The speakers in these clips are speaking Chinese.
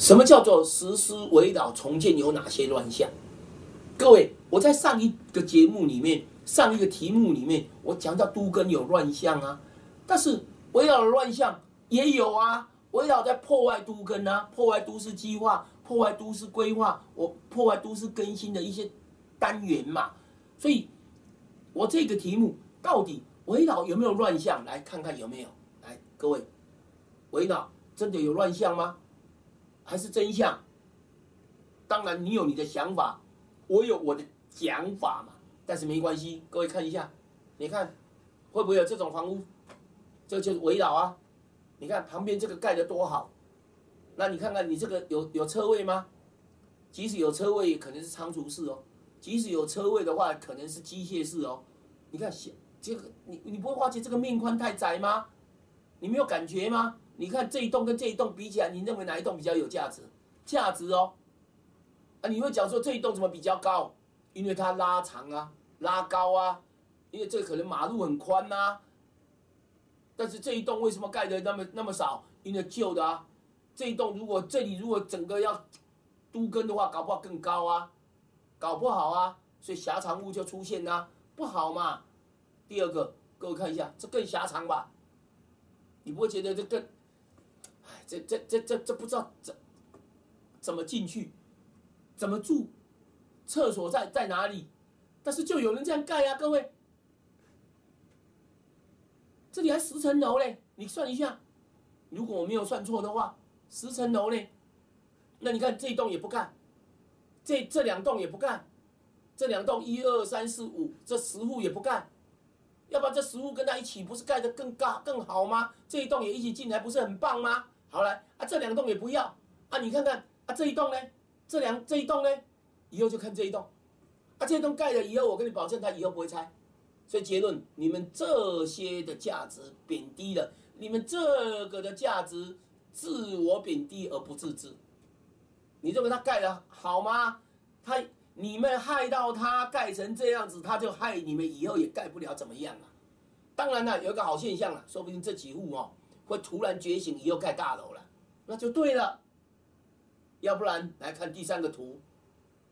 什么叫做实施围绕重建有哪些乱象？各位，我在上一个节目里面，上一个题目里面，我讲到都跟有乱象啊，但是围绕的乱象也有啊，围绕在破坏都跟啊，破坏都市计划，破坏都市规划，我破坏都市更新的一些单元嘛，所以，我这个题目到底围绕有没有乱象？来看看有没有？来，各位，围绕真的有乱象吗？还是真相？当然，你有你的想法，我有我的讲法嘛。但是没关系，各位看一下，你看会不会有这种房屋？这就是围绕啊！你看旁边这个盖的多好，那你看看你这个有有车位吗？即使有车位，也可能是仓储式哦；即使有车位的话，可能是机械式哦。你看，这个你你不会发觉这个面宽太窄吗？你没有感觉吗？你看这一栋跟这一栋比起来，你认为哪一栋比较有价值？价值哦，啊，你会讲说这一栋怎么比较高？因为它拉长啊，拉高啊，因为这可能马路很宽呐。但是这一栋为什么盖的那么那么少？因为旧的啊。这一栋如果这里如果整个要都跟的话，搞不好更高啊，搞不好啊，所以狭长屋就出现啦，不好嘛。第二个，各位看一下，这更狭长吧？你不会觉得这更？这这这这这不知道怎怎么进去，怎么住，厕所在在哪里？但是就有人这样盖啊，各位，这里还十层楼嘞，你算一下，如果我没有算错的话，十层楼嘞，那你看这一栋也不干，这这两栋也不干，这两栋一二三四五，这十户也不干，要不然这十户跟他一起不是盖得更高更好吗？这一栋也一起进来不是很棒吗？好来啊，这两栋也不要啊！你看看啊，这一栋呢？这两这一栋呢？以后就看这一栋啊！这栋盖了以后，我跟你保证，它以后不会拆。所以结论，你们这些的价值贬低了，你们这个的价值自我贬低而不自知。你认为他盖的好吗？他你们害到他盖成这样子，他就害你们以后也盖不了怎么样啊？当然了，有一个好现象了，说不定这几户哦。会突然觉醒，以后盖大楼了，那就对了。要不然来看第三个图，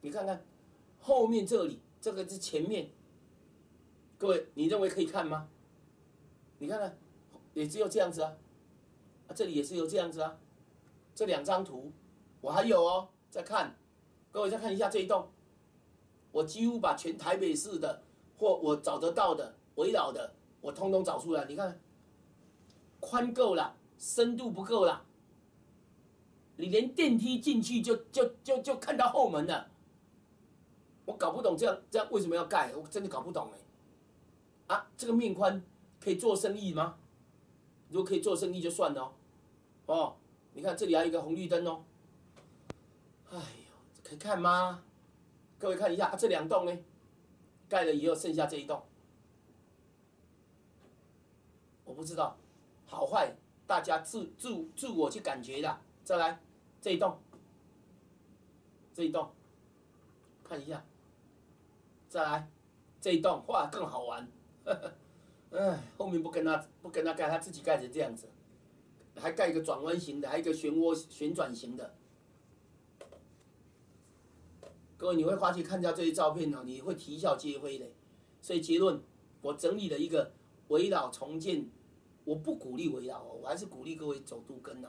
你看看后面这里，这个是前面。各位，你认为可以看吗？你看看，也只有这样子啊。啊，这里也是有这样子啊。这两张图我还有哦，再看。各位再看一下这一栋，我几乎把全台北市的或我找得到的围绕的，我通通找出来。你看。宽够了，深度不够了。你连电梯进去就就就就看到后门了。我搞不懂这样这样为什么要盖，我真的搞不懂哎。啊，这个面宽可以做生意吗？如果可以做生意就算了。哦，你看这里还有一个红绿灯哦。哎呦，可以看吗？各位看一下啊，这两栋呢，盖了以后剩下这一栋，我不知道。好坏，大家自自自我去感觉的。再来这一栋，这一栋，看一下。再来这一栋，哇，更好玩。哎，后面不跟他不跟他盖，他自己盖成这样子，还盖一个转弯型的，还有一个漩涡旋转型的。各位，你会发现看到这些照片呢，你会啼笑皆非的。所以结论，我整理了一个围绕重建。我不鼓励围绕哦，我还是鼓励各位走都根哦。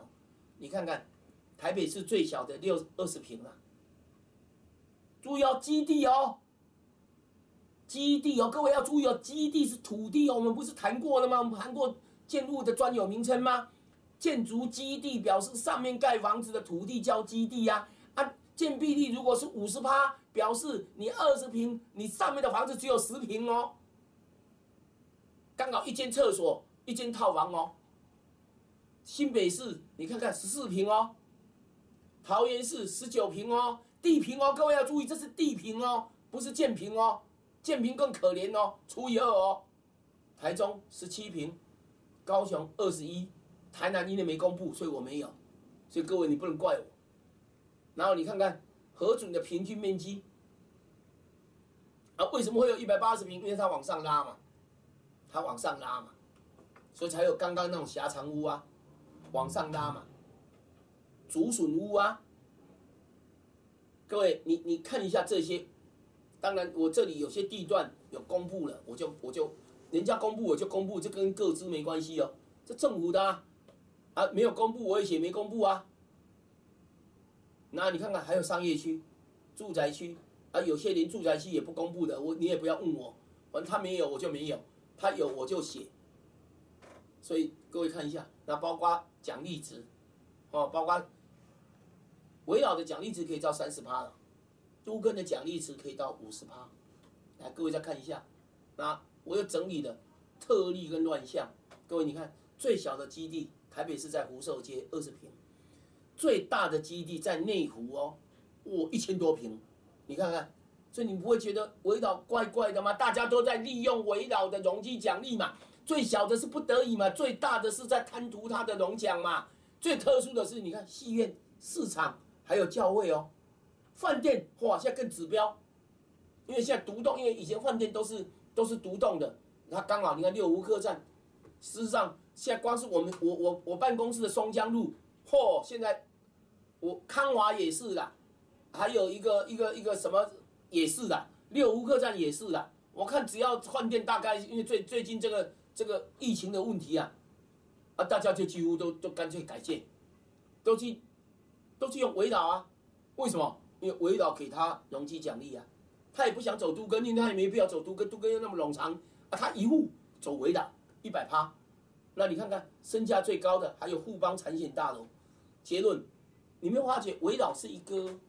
你看看，台北市最小的六二十平啊，注意哦，基地哦，基地哦，各位要注意哦，基地是土地哦，我们不是谈过了吗？我们谈过建物的专有名称吗？建筑基地表示上面盖房子的土地叫基地呀。啊，建蔽地如果是五十趴，表示你二十平，你上面的房子只有十平哦，刚好一间厕所。一间套房哦，新北市你看看十四平哦，桃园市十九平哦，地平哦，各位要注意，这是地平哦，不是建平哦，建平更可怜哦，除以二哦。台中十七平，高雄二十一，台南因为没公布，所以我没有，所以各位你不能怪我。然后你看看核准的平均面积，啊，为什么会有一百八十平？因为它往上拉嘛，它往上拉嘛。所以才有刚刚那种狭长屋啊，往上拉嘛，竹笋屋啊，各位，你你看一下这些，当然我这里有些地段有公布了，我就我就人家公布我就公布，这跟各自没关系哦，这政府的啊，啊没有公布我也写没公布啊。那你看看还有商业区、住宅区啊，有些连住宅区也不公布的，我你也不要问我，反正他没有我就没有，他有我就写。所以各位看一下，那包括奖励值，哦，包括围绕的奖励值可以到三十趴了，都跟的奖励值可以到五十趴。来，各位再看一下，那我又整理的特例跟乱象。各位你看，最小的基地台北市在福寿街二十平，最大的基地在内湖哦，哇，一千多平，你看看，所以你不会觉得围绕怪怪的吗？大家都在利用围绕的容积奖励嘛。最小的是不得已嘛，最大的是在贪图他的龙奖嘛。最特殊的是，你看戏院、市场还有教会哦，饭店哇，现在更指标，因为现在独栋，因为以前饭店都是都是独栋的，那刚好你看六湖客栈，事实上现在光是我们我我我办公室的松江路，嚯，现在我康华也是啦，还有一个一个一个什么也是的，六湖客栈也是的。我看只要饭店大概因为最最近这个。这个疫情的问题啊，啊，大家就几乎都都干脆改建，都去都去用围绕啊？为什么？因为围绕给他容积奖励啊，他也不想走都根，因为他也没必要走都根，都根又那么冗长啊，他一户走围绕一百趴，那你看看身价最高的还有富邦产险大楼，结论，你没有发觉围绕是一个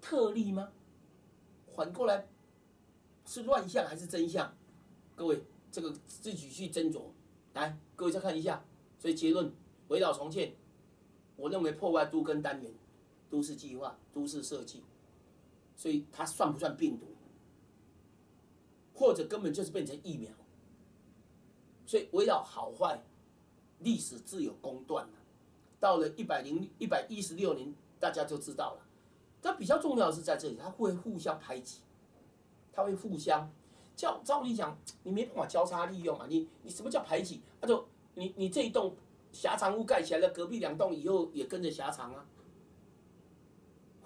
特例吗？反过来是乱象还是真相？各位。这个自己去斟酌，来，各位再看一下。所以结论，围绕重建，我认为破坏都跟单元、都市计划、都市设计，所以它算不算病毒？或者根本就是变成疫苗？所以围绕好坏，历史自有公断了。到了一百零一百一十六年，大家就知道了。它比较重要的是在这里，它会互相排挤，它会互相。照照理讲，你没办法交叉利用嘛？你你什么叫排挤？那就你你这一栋狭长屋盖起来了，隔壁两栋以后也跟着狭长啊，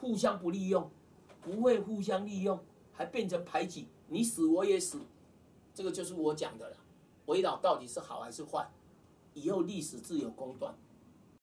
互相不利用，不会互相利用，还变成排挤，你死我也死，这个就是我讲的了。围绕到底是好还是坏？以后历史自有公断。